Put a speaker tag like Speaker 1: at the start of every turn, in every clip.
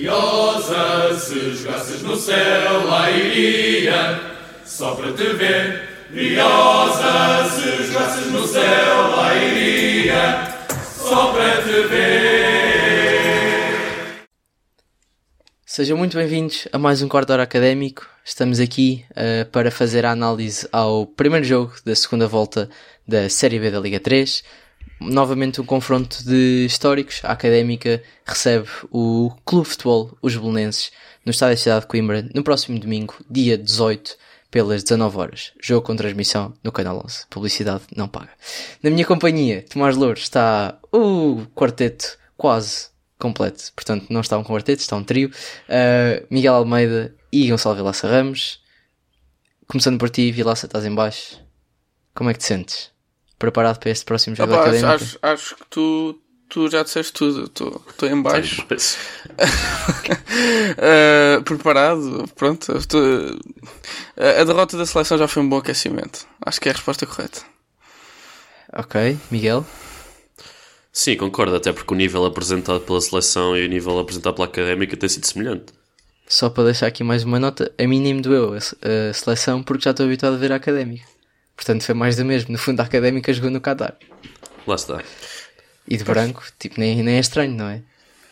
Speaker 1: Briosa, se jogasses no céu, lá iria, só para te ver. Briosa, se jogasses no céu, lá iria, só para te ver.
Speaker 2: Sejam muito bem-vindos a mais um quarto hora académico. Estamos aqui uh, para fazer a análise ao primeiro jogo da segunda volta da Série B da Liga 3 novamente um confronto de históricos. A Académica recebe o Clube de Futebol, os Belenenses, no Estádio da Cidade de Coimbra, no próximo domingo, dia 18, pelas 19 horas. Jogo com transmissão no Canal 11. Publicidade não paga. Na minha companhia, Tomás Louros, está o quarteto quase completo. Portanto, não está um quarteto, está um trio. Uh, Miguel Almeida e Gonçalo Vilaça Ramos. Começando por ti, Vilaça, estás em baixo. Como é que te sentes? Preparado para este próximo jogo Opa, académico?
Speaker 3: Acho, acho que tu, tu já disseste tudo. Estou em baixo. uh, preparado, pronto. Tô, a, derrota da seleção já foi um bom aquecimento. Acho que é a resposta correta.
Speaker 2: Ok, Miguel?
Speaker 4: Sim, concordo, até porque o nível apresentado pela seleção e o nível apresentado pela académica tem sido semelhante.
Speaker 2: Só para deixar aqui mais uma nota, a mim nem me doeu a seleção porque já estou habituado a ver a académica. Portanto, foi mais do mesmo. No fundo, a académica jogou no Qatar.
Speaker 4: Lá está.
Speaker 2: E de branco, tipo, nem, nem é estranho, não é?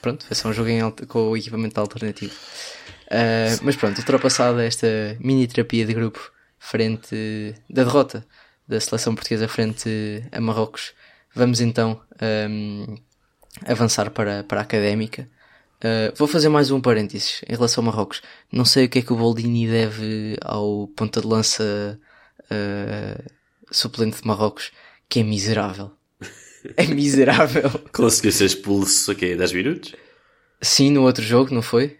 Speaker 2: Pronto, foi só um jogo com o equipamento alternativo. Uh, mas pronto, ultrapassada esta mini terapia de grupo frente da derrota da seleção portuguesa frente a Marrocos, vamos então um, avançar para, para a académica. Uh, vou fazer mais um parênteses em relação a Marrocos. Não sei o que é que o Boldini deve ao ponta de lança uh, suplente de Marrocos, que é miserável. É miserável.
Speaker 4: Conseguiu ser expulso, aqui 10 minutos?
Speaker 2: Sim, no outro jogo, não foi?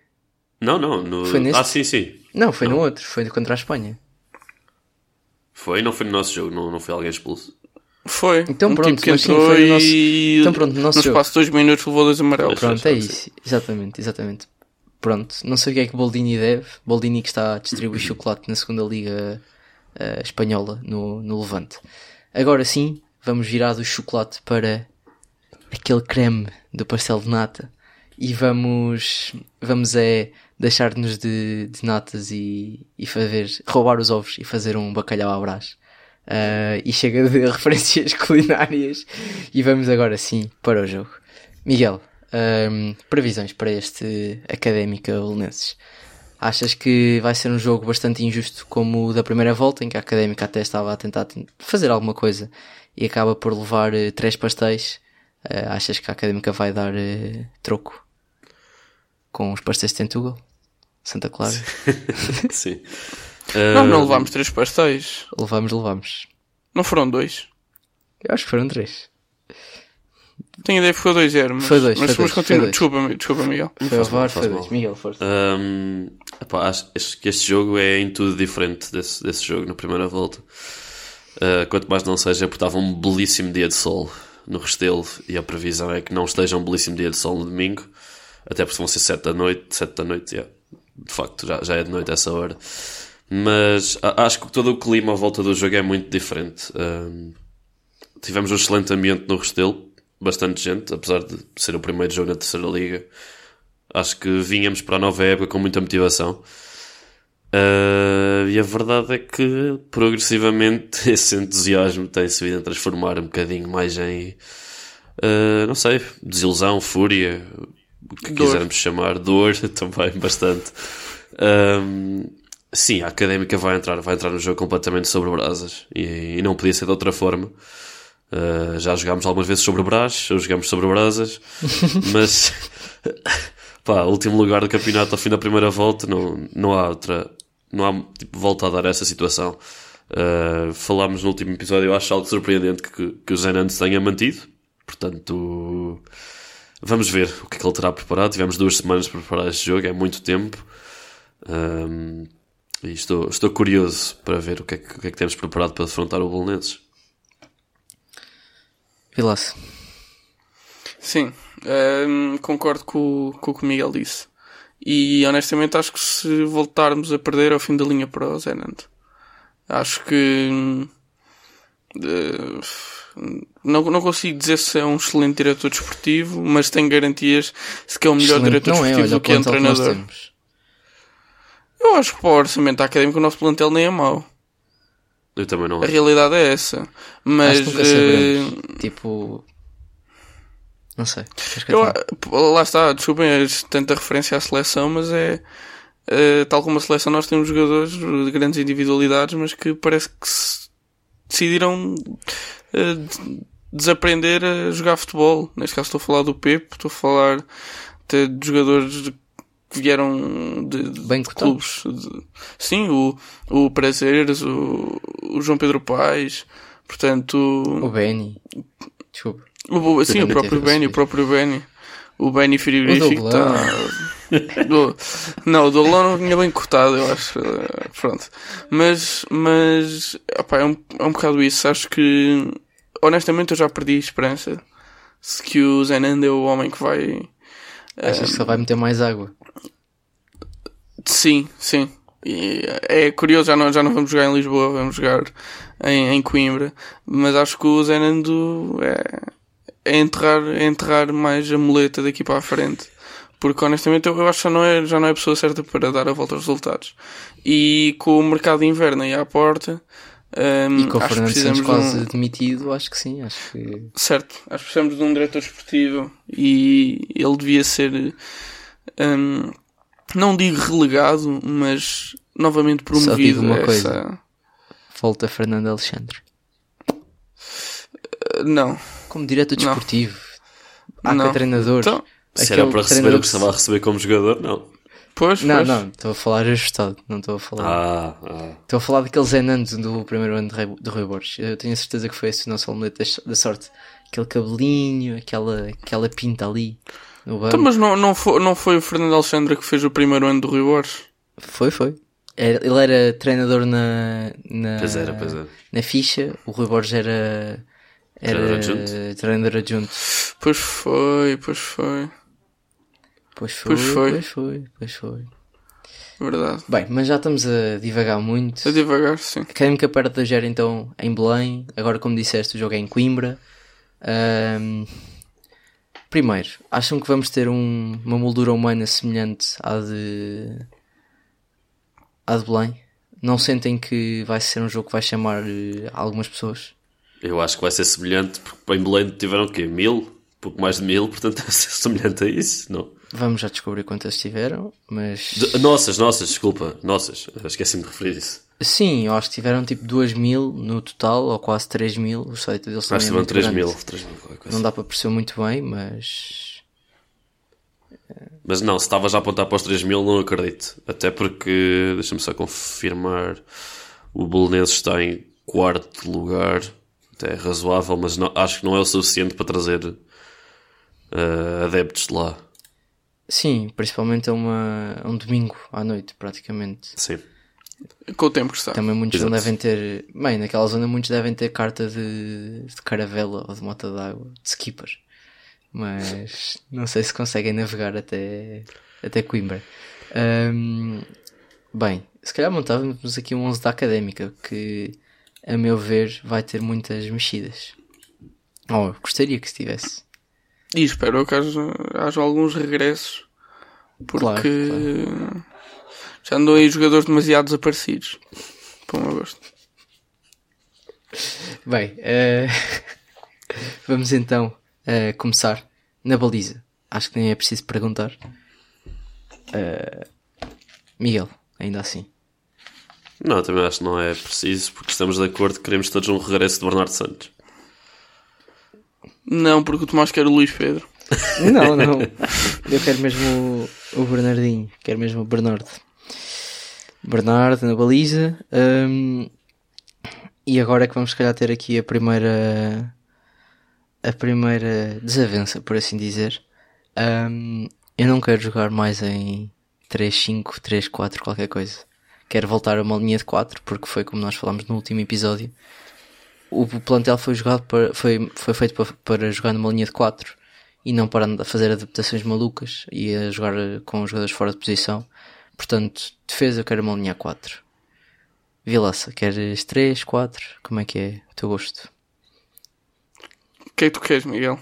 Speaker 4: Não, não. No... Foi nesse? Ah, sim, sim.
Speaker 2: Não, foi não. no outro, foi contra a Espanha.
Speaker 4: Foi, não foi no nosso jogo, não, não foi alguém expulso.
Speaker 3: Foi.
Speaker 2: Então
Speaker 3: um
Speaker 2: pronto,
Speaker 3: tipo que entrou
Speaker 2: sim,
Speaker 3: no nosso... Então pronto, no nosso no espaço de dois minutos levou dois amarelos.
Speaker 2: Pronto, é isso. Exatamente, exatamente. Pronto, não sei o que é que Boldini deve. Boldini que está a distribuir chocolate na segunda liga uh, espanhola no, no Levante. Agora sim, vamos virar do chocolate para aquele creme do pastel de nata e vamos, vamos é deixar-nos de, de natas e, e fazer, roubar os ovos e fazer um bacalhau à brás. Uh, e chega de referências culinárias e vamos agora sim para o jogo. Miguel, um, previsões para este Académica Belenenses? Achas que vai ser um jogo bastante injusto como o da primeira volta, em que a Académica até estava a tentar fazer alguma coisa e acaba por levar uh, três pastéis? Uh, achas que a Académica vai dar uh, troco com os pastéis de Tentugal? Santa Clara?
Speaker 4: Sim.
Speaker 3: não, não levámos três pastéis.
Speaker 2: Levámos, levámos.
Speaker 3: Não foram dois?
Speaker 2: Eu acho que foram três.
Speaker 3: Tenho ideia que foi 2-0, mas,
Speaker 2: foi dois,
Speaker 3: mas,
Speaker 2: foi
Speaker 3: mas continua. Desculpa, desculpa, Miguel.
Speaker 2: Foi VAR, foi dois. Miguel, força.
Speaker 4: Um, epá, acho que este jogo é em tudo diferente desse, desse jogo na primeira volta. Uh, quanto mais não seja, porque estava um belíssimo dia de sol no Restelo e a previsão é que não esteja um belíssimo dia de sol no domingo, até porque vão ser 7 da noite, 7 da noite, yeah. de facto já, já é de noite essa hora. Mas acho que todo o clima à volta do jogo é muito diferente. Um, tivemos um excelente ambiente no Restelo, bastante gente, apesar de ser o primeiro jogo na terceira liga. Acho que vinhamos para a nova época com muita motivação. Uh, e a verdade é que progressivamente esse entusiasmo tem-se vindo a transformar um bocadinho mais em, uh, não sei, desilusão, fúria, o que dor. quisermos chamar, dor também bastante. Um, sim, a académica vai entrar, vai entrar no jogo completamente sobre brasas e, e não podia ser de outra forma. Uh, já jogámos algumas vezes sobre Brás, ou jogamos sobre Brasas, mas pá, último lugar do campeonato ao fim da primeira volta, não, não há outra, não há tipo, volta a dar essa situação. Uh, falámos no último episódio, eu acho algo surpreendente que, que o Zenandes tenha mantido, portanto, vamos ver o que é que ele terá preparado. Tivemos duas semanas para preparar este jogo, é muito tempo. Um, e estou, estou curioso para ver o que, é que, o que é que temos preparado para afrontar o Bolonenses.
Speaker 2: Vilace.
Speaker 3: Sim, ehm, concordo com, com o que o Miguel disse. E honestamente acho que se voltarmos a perder ao fim da linha para o Zenand. Acho que uh, Não, não consigo dizer se é um excelente diretor desportivo, mas tenho garantias de que é o melhor
Speaker 2: Excelente
Speaker 3: diretor
Speaker 2: é,
Speaker 3: desportivo
Speaker 2: olha
Speaker 3: do
Speaker 2: o
Speaker 3: que é um treinador. Eu acho que para o orçamento académico o nosso plantel nem é mau.
Speaker 4: Eu também não
Speaker 3: A realidade é essa. Mas
Speaker 2: Acho que nunca
Speaker 3: eh,
Speaker 2: saberemos. Tipo. Não sei. Que eu te-
Speaker 3: lá está, desculpem é tanta referência à seleção, mas é eh, tal como a seleção nós temos jogadores de grandes individualidades, mas que parece que se decidiram eh, de- desaprender a jogar futebol. Neste caso estou a falar do Pepe, estou a falar de, de jogadores de- que vieram de, de
Speaker 2: Bem
Speaker 3: de
Speaker 2: cotados.
Speaker 3: clubes. de- sim, o, o Prazeres, o, o João Pedro Paes, portanto,
Speaker 2: O Benny. Desculpa.
Speaker 3: o, o- sim, o próprio Benny, o próprio Benny. O Benny frigorífico está. Não, o Douglas não vinha bem cortado, eu acho. Eh, Pronto. Mas, mas, opá, é um, é um bocado isso. Acho que, honestamente, eu já perdi a esperança de que o Zenando é o homem que vai.
Speaker 2: Achas que só vai meter mais água?
Speaker 3: Sim, sim. E é curioso, já não, já não vamos jogar em Lisboa, vamos jogar em, em Coimbra. Mas acho que o Zenando é, é, enterrar, é enterrar mais a muleta daqui para a frente. Porque honestamente eu, acho que já não, é, já não é a pessoa certa para dar a volta aos resultados. E com o mercado de inverno aí à porta. Hum,
Speaker 2: E com o
Speaker 3: acho que
Speaker 2: Fernando Santos
Speaker 3: de um-
Speaker 2: quase demitido, acho que sim. Acho que.
Speaker 3: Certo, acho que precisamos de um diretor esportivo e ele devia ser, hum, não digo relegado, mas novamente
Speaker 2: Só digo
Speaker 3: promovido
Speaker 2: uma
Speaker 3: a
Speaker 2: coisa.
Speaker 3: essa.
Speaker 2: Volta Fernando Alexandre.
Speaker 3: Uh, Não,
Speaker 2: Como diretor desportivo. Há
Speaker 3: Não.
Speaker 2: que treinador.
Speaker 3: Então,
Speaker 4: Se era
Speaker 2: Aquele
Speaker 4: para receber o que estava a receber como jogador, não.
Speaker 3: Pois,
Speaker 2: Não,
Speaker 3: pois.
Speaker 2: não, estou a falar ajustado, não estou a falar.
Speaker 4: Ah, ah.
Speaker 2: Estou a falar daquele Zenando do primeiro ano de Rui- do Rui Borges. Eu tenho a certeza que foi esse o nosso omelete da- sorte. Aquele cabelinho, aquela, aquela pinta ali.
Speaker 3: Então, mas não, não, foi, não foi o Fernando Alexandre que fez o primeiro ano do Rui Borges?
Speaker 2: Foi, foi. Ele era treinador na, na,
Speaker 4: Pois era, pois era.
Speaker 2: na ficha. O Rui Borges era, era
Speaker 4: Treinador adjunto.
Speaker 2: treinador adjunto.
Speaker 3: Pois foi, pois foi.
Speaker 2: Pois foi,
Speaker 3: Pois foi.
Speaker 2: pois foi, pois foi.
Speaker 3: Verdade.
Speaker 2: Bem, mas já estamos a divagar muito.
Speaker 3: A devagar, sim.
Speaker 2: Académica perto da Gera então em Belém. Agora, como disseste, o jogo é em Coimbra. Ahm, primeiro, acham que vamos ter um- uma moldura humana semelhante à de. à de Belém? Não sentem que vai ser um jogo que vai chamar eh, algumas pessoas?
Speaker 4: Eu acho que vai ser semelhante, porque em Belém tiveram o quê? Mil? Pouco mais de mil, portanto deve ser semelhante a isso, não?
Speaker 2: Vamos já descobrir quantas tiveram, mas.
Speaker 4: De- nossas, nossas, desculpa, nossas. Esqueci-me de referir isso.
Speaker 2: Sim, eu acho que tiveram tipo 2 mil no total, ou quase 3 mil. O site deles
Speaker 4: Acho
Speaker 2: também
Speaker 4: que
Speaker 2: é
Speaker 4: tiveram
Speaker 2: muito
Speaker 4: 3
Speaker 2: grande.
Speaker 4: mil. 3 mil qualquer coisa.
Speaker 2: Não dá para perceber muito bem, mas.
Speaker 4: Mas não, se estava já a apontar para os 3 mil, não acredito. Até porque, deixa-me só confirmar, o Belenenses está em quarto lugar. Até é razoável, mas não- acho que não é o suficiente para trazer eh, adeptos de lá.
Speaker 2: Sim, principalmente é uma, é um domingo à noite, praticamente.
Speaker 4: Sim.
Speaker 3: Com o tempo que está.
Speaker 2: Também muitos não
Speaker 4: Exato.
Speaker 2: devem ter. Bem, naquela zona muitos devem ter carta de, de caravela ou de moto d'água, de skipper. Mas não sei se conseguem navegar até, até Coimbra. Ahm, bem, se calhar montávamos aqui um 11 da académica que, a meu ver, vai ter muitas mexidas. Oh, eu gostaria que estivesse.
Speaker 3: E espero que haja, haja alguns regressos. Porque
Speaker 2: Claro,
Speaker 3: já andam aí jogadores demasiado desaparecidos. Para o meu gosto.
Speaker 2: Bem, eh, vamos então eh, começar na baliza. Acho que nem é preciso perguntar. Eh, Miguel, ainda assim.
Speaker 4: Não, também acho que não é preciso, porque estamos de acordo que queremos todos um regresso de Bernardo Santos.
Speaker 3: Não, porque o Tomás quer o Luís Pedro.
Speaker 2: Não, não. Eu quero mesmo o, o Bernardinho. Quero mesmo o Bernardo. Bernardo na baliza. hum, e agora é que vamos, se calhar, ter aqui a primeira. A primeira desavença, por assim dizer. Hum, eu não quero jogar mais em 3-5, 3-4, qualquer coisa. Quero voltar a uma linha de 4, porque foi como nós falámos no último episódio. O plantel foi, jogado para, foi, foi feito para, para jogar numa linha de 4 e não para fazer adaptações malucas e a jogar com os jogadores fora de posição. Portanto, defesa eu quero uma linha 4. Vilaça, queres 3, 4? Como é que é o teu gosto?
Speaker 3: que é que tu queres, Miguel?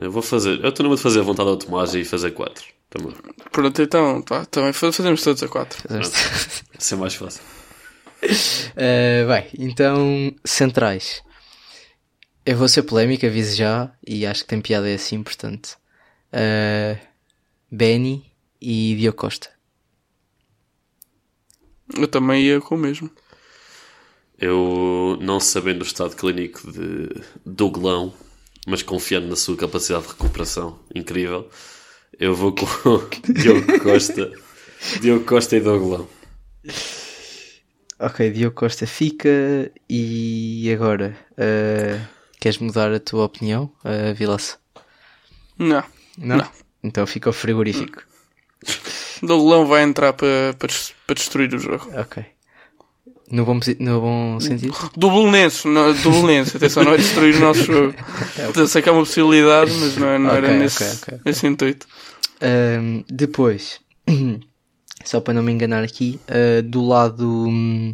Speaker 4: Eu vou fazer. Eu estou numa de fazer a vontade ao Tomás e fazer 4. Também.
Speaker 3: Pronto, então, tá, também fa- fazemos todos a 4.
Speaker 4: Vai ser mais fácil.
Speaker 2: Uh, bem, então, centrais. Eu vou ser polémica, aviso já, e acho que tem piada é assim, portanto. Uh, Benny e Diogo Costa.
Speaker 3: Eu também ia com o mesmo.
Speaker 4: Eu, não sabendo o estado clínico de Douglão, mas confiando na sua capacidade de recuperação incrível, eu vou com Diogo Costa. Diogo Costa e Douglão.
Speaker 2: Ok, Diogo Costa fica. E agora? uh, queres mudar a tua opinião, uh, Vilaça?
Speaker 3: Não.
Speaker 2: Não?
Speaker 3: Não.
Speaker 2: Então fica o frigorífico.
Speaker 3: Doglão vai entrar para para destruir o jogo.
Speaker 2: Ok. No bom, no bom sentido?
Speaker 3: Não, Dublinenses, atenção, não é destruir o nosso jogo. Eu sei que é uma possibilidade, mas não, é- não era
Speaker 2: Ok,
Speaker 3: nesse,
Speaker 2: ok, ok, ok.
Speaker 3: nesse intuito.
Speaker 2: Ahm, depois, só para não me enganar aqui, ah, do lado hum,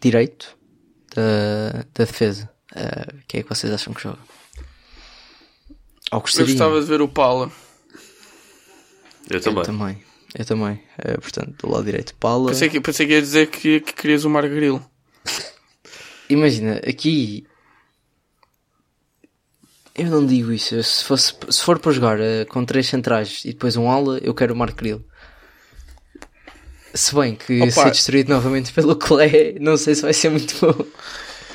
Speaker 2: direito da, da defesa, ah, quem é que vocês acham que joga? Ou
Speaker 3: Eu
Speaker 2: gostaria?
Speaker 3: gostava de ver o Paula.
Speaker 4: Eu
Speaker 2: Eu
Speaker 4: também.
Speaker 2: também. Eu também. Ah, portanto, do lado direito, Paula.
Speaker 3: Pensei que, pensei que ia dizer que, que querias o Margarilo.
Speaker 2: Imagina, aqui. Eu não digo isso. Se, fosse, se for para jogar ah, com três centrais e depois um ala, eu quero o Marco Grilo. Se bem que
Speaker 3: Opa.
Speaker 2: ser destruído novamente pelo Clé, não sei se vai ser muito bom.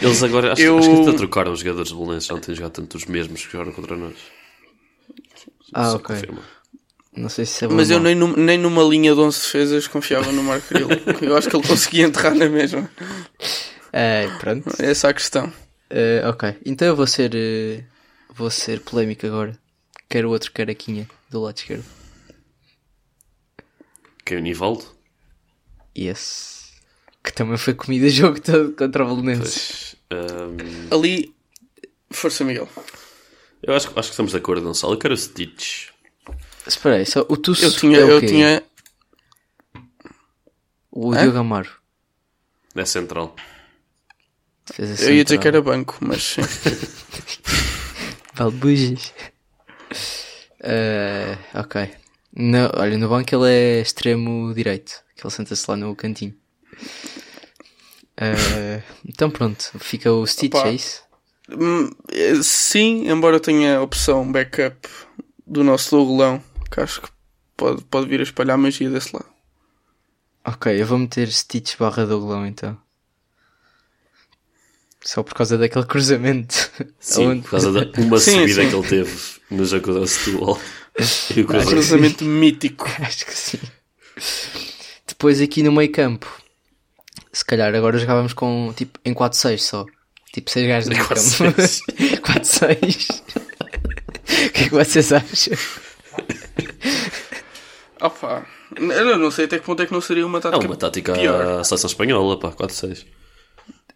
Speaker 4: Eles agora, acho,
Speaker 3: Eu-
Speaker 4: acho que até trocaram os jogadores de Belenenses, já não têm jogado tanto os mesmos que jogaram contra nós.
Speaker 2: Ah,
Speaker 4: Só
Speaker 2: ok.
Speaker 4: confirma.
Speaker 2: Não sei se é bom.
Speaker 3: Mas eu nem, num- nem numa linha de 11 defesas confiava no Margarilo. eu acho que ele conseguia enterrar na mesma.
Speaker 2: É, pronto.
Speaker 3: Essa é a questão.
Speaker 2: Eh, ok. Então eu vou ser. eh, vou ser polémico agora. Quero outro caraquinha do lado esquerdo.
Speaker 4: Quem é o Nivaldo?
Speaker 2: Yes. Que também foi comido o jogo todo contra o Belenenses.
Speaker 4: Ahm,
Speaker 3: Ali, força Miguel.
Speaker 4: eu acho, acho que estamos de acordo, Gonçalo. Eu quero o Stitch.
Speaker 2: Espera aí, só, o Tusso
Speaker 3: Eu tinha,
Speaker 2: é o
Speaker 3: eu
Speaker 2: quê?
Speaker 3: tinha,
Speaker 2: O
Speaker 3: Hã?
Speaker 2: Diogo Amaro.
Speaker 4: É central.
Speaker 2: Defesa
Speaker 3: eu ia dizer que
Speaker 2: central.
Speaker 3: era banco, mas sim.
Speaker 2: Balbujas. Eh, ok. No, olha, no banco ele é extremo direito. Que ele senta-se lá no cantinho. Eh, então pronto, fica o Stitch,
Speaker 3: Opa.
Speaker 2: é isso?
Speaker 3: Hum, eh, Sim, embora tenha a opção backup do nosso Logolão, que acho que pode, pode vir a espalhar magia desse lado.
Speaker 2: Ok, eu vou meter Stitch barra Douglão então. Só por causa daquele cruzamento.
Speaker 4: Sim, por causa da uma
Speaker 3: Sim,
Speaker 4: subida
Speaker 3: sim.
Speaker 4: que ele teve no jogo da Setúbal. E o
Speaker 3: Um
Speaker 4: cruzamento.
Speaker 3: mítico.
Speaker 2: Acho que sim. Depois aqui no meio campo. Se calhar agora jogávamos com tipo em 4-6 só. Tipo 6 gajos no meio campo.
Speaker 4: 4-6.
Speaker 2: 4-6. O que é que vocês acham?
Speaker 3: Opa, eu não sei até que ponto é que não seria uma
Speaker 4: É
Speaker 3: tática,
Speaker 4: uma tática
Speaker 3: pior.
Speaker 4: à seleção espanhola, pá, 4-6.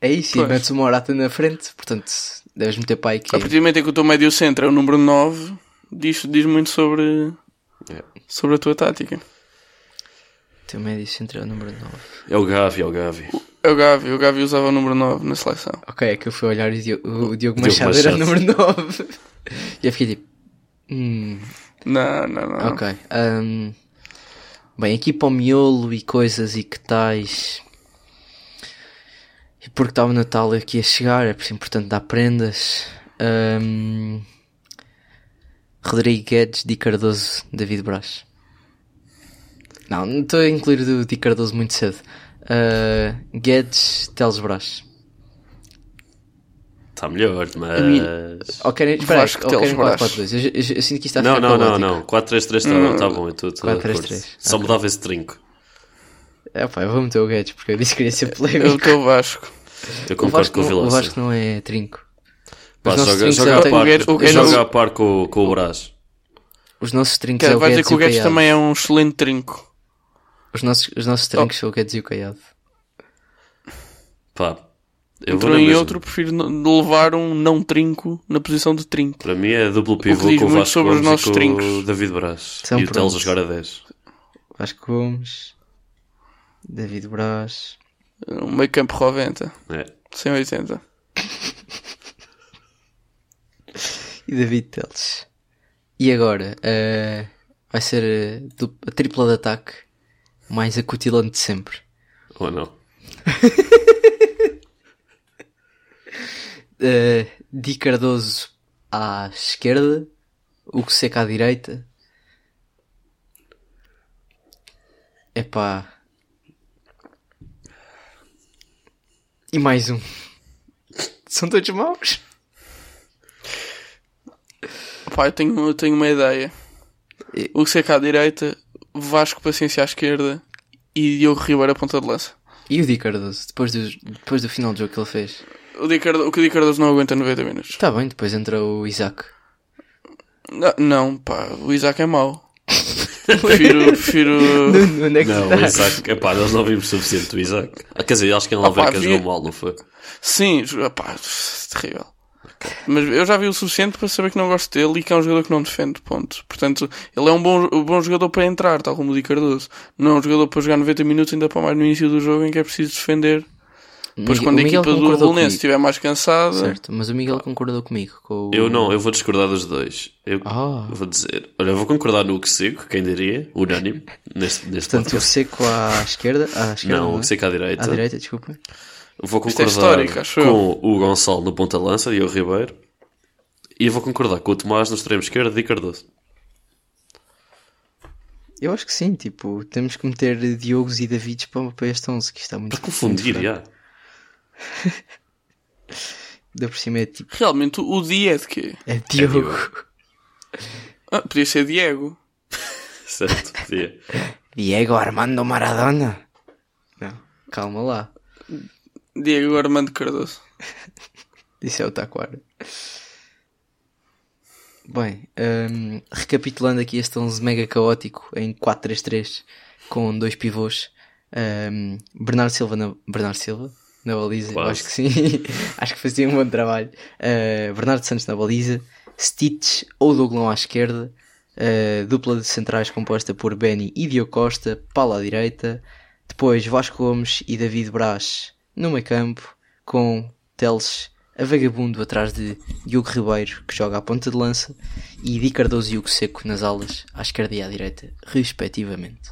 Speaker 2: É isso, e metes uma Morata na frente, portanto deves meter para aí que
Speaker 3: A partir do momento em que o teu médio centro é o número 9, diz, diz muito sobre,
Speaker 4: É.
Speaker 3: sobre a tua tática.
Speaker 2: teu médio centro é o número 9.
Speaker 4: É o Gavi, é o Gavi.
Speaker 3: É o Gavi, o Gavi usava o número 9 na seleção.
Speaker 2: Ok, é que eu fui olhar e o Diogo, o Diogo
Speaker 4: Diogo
Speaker 2: Machado era o número 9. E eu fiquei tipo. Hum,
Speaker 3: Não, não, não.
Speaker 2: ok. hum, bem, aqui para o miolo e coisas e que tais. E porque estava o Natal aqui a chegar, é por isso importante dar prendas. Hum, Rodrigo Guedes, Di Cardoso, David Braz. Não, não estou a incluir o Di Cardoso muito cedo. Uh, Guedes, Teles Braz.
Speaker 4: Está melhor, mas.
Speaker 2: Ou querem, espera querem
Speaker 3: Teles Braz.
Speaker 2: 4-4-2? Eu, eu, eu sinto que isto está a
Speaker 4: Não,
Speaker 2: ficar
Speaker 4: não, não,
Speaker 2: caótico.
Speaker 4: não. 4-3-3 está tá bom, eu estou estou de
Speaker 2: 4-3-3,
Speaker 4: acordo. Só
Speaker 2: ok.
Speaker 4: mudava esse trinco.
Speaker 2: É pá, eu vou meter o Guedes porque eu disse que queria ser
Speaker 3: É o
Speaker 2: polémico.
Speaker 3: teu Vasco.
Speaker 4: Eu
Speaker 2: O
Speaker 4: concordo
Speaker 2: Vasco,
Speaker 4: com o
Speaker 2: não, o. Vasco não é trinco.
Speaker 4: Pá,
Speaker 2: Os nossos
Speaker 4: joga, joga,
Speaker 2: é
Speaker 4: a
Speaker 2: o-
Speaker 4: par,
Speaker 3: o Guedes- o Guedes-
Speaker 4: joga a par com, com o Brás.
Speaker 2: Os nossos trincos
Speaker 3: Que
Speaker 2: é o
Speaker 3: vai dizer que o Guedes também é um excelente trinco.
Speaker 2: Os nossos, os nossos trincos são o Guedes e o Caiado.
Speaker 4: Pá, eu
Speaker 3: Entre
Speaker 4: vou
Speaker 3: um e outro, prefiro levar um não trinco na posição de trinco.
Speaker 4: Para mim é duplo pivô com o Vasco
Speaker 3: sobre os
Speaker 4: Gomes e
Speaker 3: nossos
Speaker 4: com o
Speaker 3: trincos.
Speaker 4: David Braz.
Speaker 2: São
Speaker 4: e o Teles a
Speaker 2: prontos.
Speaker 4: jogar a 10.
Speaker 2: Vasco Gomes, David Braz.
Speaker 3: Um meio campo Roventa.
Speaker 4: É.
Speaker 3: 180.
Speaker 2: E David Teles. E agora, eh, vai ser eh, du- a tripla de ataque mais acutilante de sempre.
Speaker 4: Ou não?
Speaker 2: Uh, Di Cardoso à esquerda, Hugo Seca à direita. Epá. E mais um. São todos maus.
Speaker 3: Pá, eu tenho, eu tenho uma ideia.
Speaker 2: E-
Speaker 3: O Seca à direita, Vasco Paciência à esquerda e Diogo Ribeiro à ponta de lança.
Speaker 2: E o Di Cardoso, depois do, depois do final do jogo que ele fez.
Speaker 3: O, Di Cardo- o que o Di Cardoso não aguenta 90 minutos.
Speaker 2: Está bem, depois entra o Isaac.
Speaker 3: Não, não, pá, o Isaac é mau. prefiro, prefiro...
Speaker 2: Onde é que
Speaker 4: Não, o? Isaac, epá, nós não vimos suficiente do Isaac. Ah, quer dizer, acho que em Alverca
Speaker 3: vi-
Speaker 4: jogou mal, não foi?
Speaker 3: Sim, jo- pá, terrível. Mas eu já vi o suficiente para saber que não gosto dele e que é um jogador que não defende, ponto. Portanto, ele é um bom, um bom jogador para entrar, tal como o Di Cardoso. Não é um jogador para jogar 90 minutos, ainda para mais no início do jogo em que é preciso defender. Depois, quando
Speaker 2: o
Speaker 3: a equipa do
Speaker 2: comigo.
Speaker 3: estiver mais cansada,
Speaker 2: Certo, mas o Miguel concordou comigo. Com o...
Speaker 4: Eu não, eu vou discordar dos dois. Eu
Speaker 2: Ah.
Speaker 4: vou dizer, olha, eu vou concordar no que sigo, quem diria, unânime, neste, neste
Speaker 2: Portanto, o
Speaker 4: podcast.
Speaker 2: Seco à esquerda. À esquerda
Speaker 4: Não,
Speaker 2: não
Speaker 4: o
Speaker 2: é?
Speaker 4: que seca à direita.
Speaker 2: À direita, desculpa.
Speaker 4: Vou
Speaker 3: é
Speaker 4: concordar
Speaker 3: eu.
Speaker 4: com o Gonçalo no ponta-lança e o Ribeiro. E eu vou concordar com o Tomás no extremo esquerdo e Cardoso.
Speaker 2: Eu acho que sim, tipo, temos que meter Diogos e Davids para, para este 11, que está muito
Speaker 4: Para confundir, já.
Speaker 2: Ainda por cima é tipo,
Speaker 3: realmente o Di é de quê?
Speaker 2: é Diogo.
Speaker 4: Diogo.
Speaker 3: Ah, podia ser Diego.
Speaker 4: Certo, podia.
Speaker 2: Diego Armando Maradona. Não, calma lá.
Speaker 3: Diego Armando Cardoso.
Speaker 2: Disse é o Taquara. Bem, hum, recapitulando aqui este 11 mega caótico em 4-3-3 com dois pivôs. hum, Bernardo Silva na, Bernardo Silva na baliza, acho que sim. acho que fazia um bom trabalho. Uh, Bernardo Santos na baliza, Stitch ou Douglão à esquerda, uh, dupla de centrais composta por Benny e Diogo Costa, Paulo à direita, depois Vasco Gomes e David Braz no meio campo, com Teles a vagabundo atrás de Diogo Ribeiro, que joga à ponta de lança, e Di Cardoso e Hugo Seco nas alas, à esquerda e à direita, respectivamente.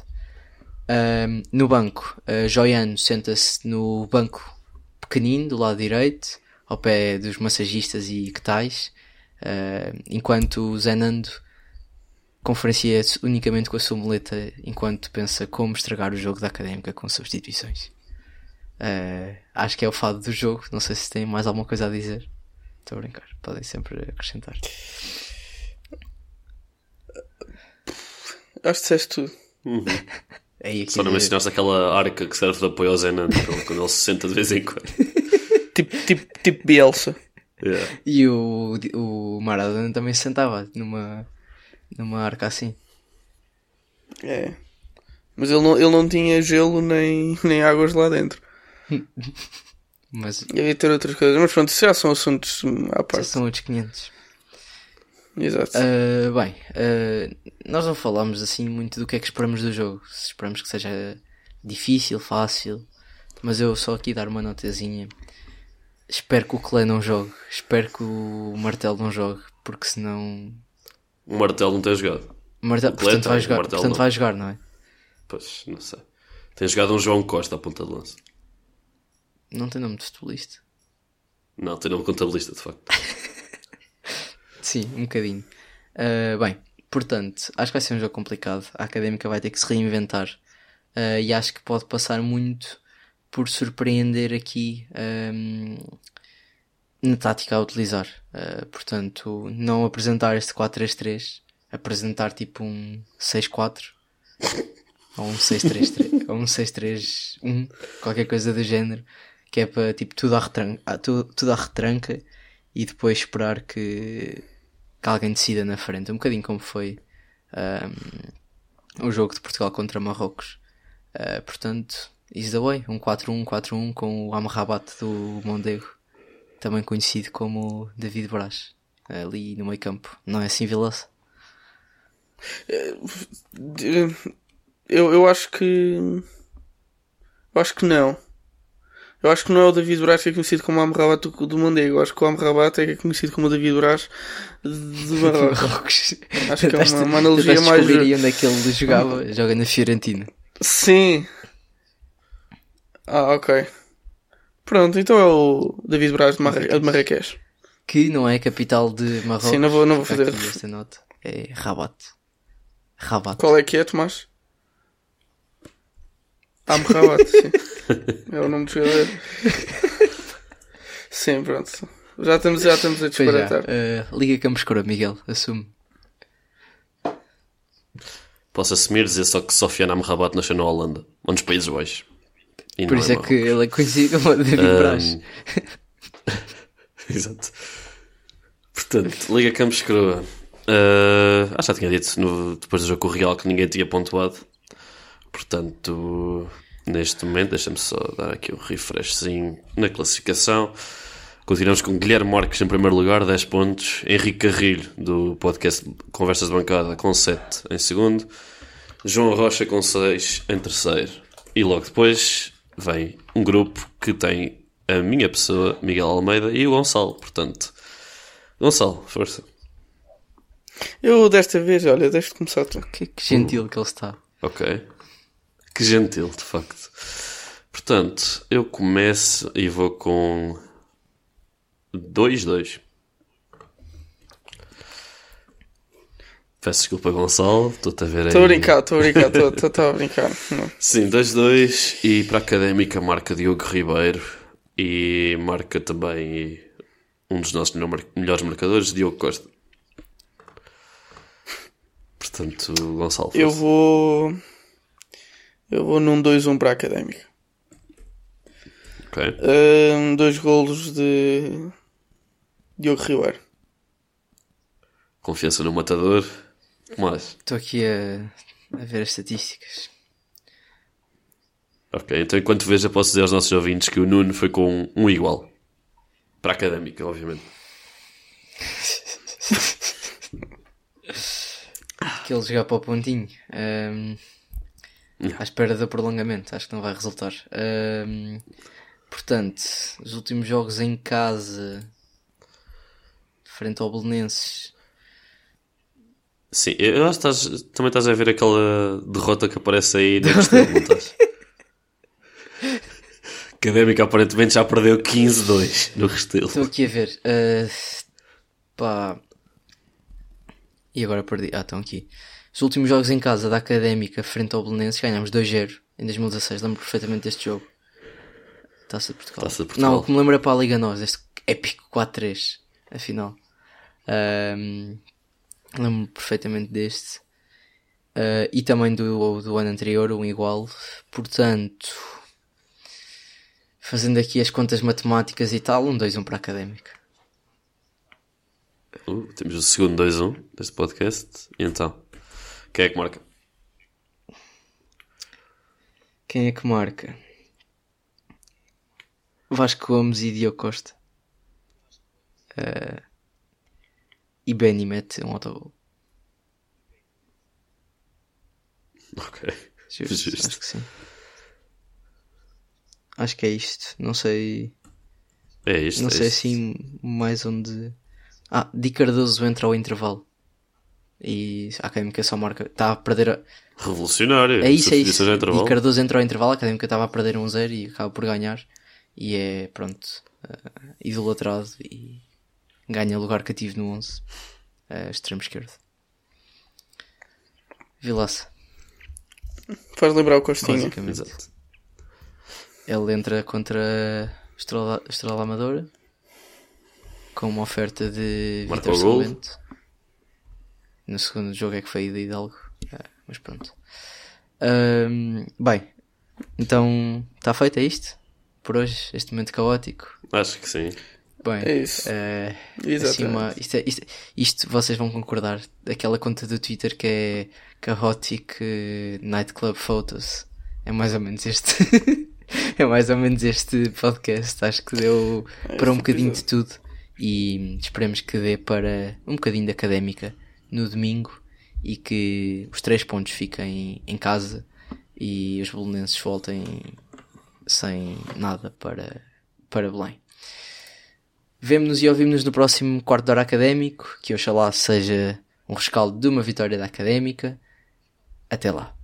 Speaker 2: Ahm, no banco, uh, Joiano senta-se no banco pequenino, do lado direito, ao pé dos massagistas e que tais, ah, enquanto Zenando conferencia-se unicamente com a sua muleta enquanto pensa como estragar o jogo da académica com substituições. Uh, acho que é o fado do jogo. Não sei se tem mais alguma coisa a dizer. Estou a brincar, podem sempre acrescentar.
Speaker 3: Acho que disseste tudo.
Speaker 2: É aí aqui
Speaker 4: Só não mencionaste aquela arca que serve de apoio ao Zenan quando quando ele se senta de vez em quando.
Speaker 3: Tipo, tipo, tipo Bielsa.
Speaker 4: Yeah.
Speaker 2: E o, o Maradona também se sentava numa, numa arca assim.
Speaker 3: É. Mas ele não, ele não tinha gelo nem, nem águas lá dentro.
Speaker 2: Mas
Speaker 3: E havia ter outras coisas. Mas pronto, isso já são assuntos hum, à
Speaker 2: esses
Speaker 3: parte.
Speaker 2: são outros 500.
Speaker 3: Exato.
Speaker 2: Uh, bem, uh, nós não falamos assim muito do que é que esperamos do jogo. Se esperamos que seja difícil, fácil. Mas eu só aqui dar uma notazinha. Espero que o Clé não jogue. Espero que o Martelo não jogue. Porque senão.
Speaker 4: O Martelo não tem jogado. Clé
Speaker 2: portanto,
Speaker 4: tem,
Speaker 2: vai jogar, portanto
Speaker 4: não.
Speaker 2: vai jogar, não é?
Speaker 4: Pois, não sei. Tem jogado um João Costa à ponta de lança.
Speaker 2: Não tem nome de futebolista.
Speaker 4: Não, tem nome de contabilista, de facto.
Speaker 2: Sim, um bocadinho. Uh, bem, portanto, acho que vai ser um jogo complicado. A académica vai ter que se reinventar. Uh, e acho que pode passar muito por surpreender aqui um, na tática a utilizar. Uh, portanto, não apresentar este 4-3-3, apresentar tipo um 6-4 ou um 6-3-3 ou um 6-3-1, qualquer coisa do género, que é para tipo tudo à retranca, tudo, tudo à retranca e depois esperar que, que alguém decida na frente. Um bocadinho como foi um, o jogo de Portugal contra Marrocos. Uh, portanto, is the way. Um 4-1, 4-1 com o Amrabat do Mondego, também conhecido como David Braz, ali no meio campo. Não é assim, Vilaça?
Speaker 3: Eu, eu acho que. Eu acho que não. Eu acho que não é o David Braz que é conhecido como Amrabat do, do Mondego. Eu acho que o Amrabat é que é conhecido como o David Braz de Marrocos. Acho que é uma, uma analogia mais.
Speaker 2: descobrir aí onde é que ele jogava. Joga na Fiorentina.
Speaker 3: Sim. Ah, ok. Pronto, então é o David Braz de, Marra... de Marrakech.
Speaker 2: Que não é a capital de Marrocos.
Speaker 3: Sim, não vou, não vou fazer.
Speaker 2: aqui esta nota. É Rabat. Rabat.
Speaker 3: Qual é que é, Tomás? Amrabat, sim. É o nome do jogador. Sim, pronto. Já estamos, já estamos a
Speaker 2: já.
Speaker 3: disparatar.
Speaker 2: eh, Liga Campos Cora, Miguel. Assume.
Speaker 4: Posso assumir dizer só que Sofiane Amrabat nasceu na Holanda, ou nos Países Baixos. E
Speaker 2: Por isso é
Speaker 4: Marrocos.
Speaker 2: que ele é conhecido como David Braz.
Speaker 4: Exato. Portanto, Liga Campos Croa. Uh, acho que já tinha dito no- depois do jogo com o Real que ninguém tinha pontuado. Portanto, neste momento, deixa-me só dar aqui um refreshzinho na classificação. Continuamos com Guilherme Marques em primeiro lugar, 10 pontos. Henrique Carrilho, do podcast Conversas de Bancada, com 7 em segundo. João Rocha com 6 em terceiro. E logo depois vem um grupo que tem a minha pessoa, Miguel Almeida, e o Gonçalo. Portanto, Gonçalo, força.
Speaker 3: Eu desta vez, olha, deixa de começar tu.
Speaker 2: Que, que gentil que ele está.
Speaker 4: Ok. Que gentil, de facto. Portanto, eu começo e vou com 2-2. Peço desculpa, Gonçalo. Estou-te a ver aí.
Speaker 3: Estou a brincar, estou a brincar, estou- a brincar. Não.
Speaker 4: Sim, 2-2. E para a Académica marca Diogo Ribeiro. E marca também um dos nossos melhores marcadores, Diogo Costa. Portanto, Gonçalo.
Speaker 3: Eu vou. Eu vou num 2-1 para a Académica.
Speaker 4: Ok.
Speaker 3: Ahn, dois golos de. Diogo Ribeiro.
Speaker 4: Confiança no matador. Mais.
Speaker 2: Estou aqui a, a ver as estatísticas.
Speaker 4: Ok, então enquanto veja, posso dizer aos nossos ouvintes que o Nuno foi com um igual. Para a académica, obviamente.
Speaker 2: Que ele jogar para o pontinho. Ahm, à espera do prolongamento. Acho que não vai resultar. Ahm, portanto, os últimos jogos em casa. Frente ao Belenenses.
Speaker 4: Sim, eu acho que estás, também estás a ver aquela derrota que aparece aí na questão, não estás? Académica aparentemente já perdeu 15-2 no Restelo.
Speaker 2: Estou aqui a ver. ah, pá. E agora perdi. Ah, estão aqui. Os últimos jogos em casa da Académica frente ao Belenenses ganhámos 2-0 em 2016. Lembro perfeitamente deste jogo. Taça de Portugal.
Speaker 4: Taça de Portugal.
Speaker 2: Não, o que me lembro é para a Liga Nós. Este épico 4-3. Afinal. Ahm, lembro perfeitamente deste. Ah, e também do, do ano anterior, um igual. Portanto, fazendo aqui as contas matemáticas e tal, um 2-1 para a Académica.
Speaker 4: Uh, temos o segundo 2-1 deste podcast. E então, quem é que marca?
Speaker 2: Quem é que marca? Vasco Gomes e Diogo Costa. Ah, e Benny mete um autogol.
Speaker 4: Ok.
Speaker 2: Justo,
Speaker 4: Justo.
Speaker 2: Acho que sim. Acho que é isto. Não sei.
Speaker 4: É isto.
Speaker 2: não
Speaker 4: é
Speaker 2: sei
Speaker 4: isto.
Speaker 2: assim mais onde. Ah, Di Cardoso entra ao intervalo. E a Académica só marca. Está a perder. A...
Speaker 4: Revolucionário.
Speaker 2: É isso, é isso.
Speaker 4: intervalo.
Speaker 2: Cardoso entra ao intervalo, a Académica estava a perder um 0 e acaba por ganhar. E é, pronto, eh, idolatrado e ganha lugar cativo no 11. eh, extremo esquerdo. Vilaça,
Speaker 3: Faz lembrar o Costinha.
Speaker 2: basicamente.
Speaker 4: Exato.
Speaker 2: Ele entra contra Estrela, Estrela Amadora com uma oferta de Vitor
Speaker 4: gol.
Speaker 2: No segundo jogo é que foi de Hidalgo. Ah, mas pronto. Ahm, bem, então está feito, é isto? Por hoje, este momento caótico.
Speaker 4: Acho que sim.
Speaker 2: Bem,
Speaker 3: É isso. Exatamente.
Speaker 2: uma- isto, é- isto- isto vocês vão concordar. Aquela conta do Twitter que é Chaotic eh, Nightclub Photos. É mais ou menos este. é mais ou menos este podcast. Acho que deu para um bocadinho de tudo. E esperemos que dê para um bocadinho de académica no domingo e que os três pontos fiquem em casa e os bolonenses voltem sem nada para, para Belém. Vemo-nos e ouvimos-nos no próximo quarto de hora académico, que oxalá seja um rescaldo de uma vitória da académica. Até lá.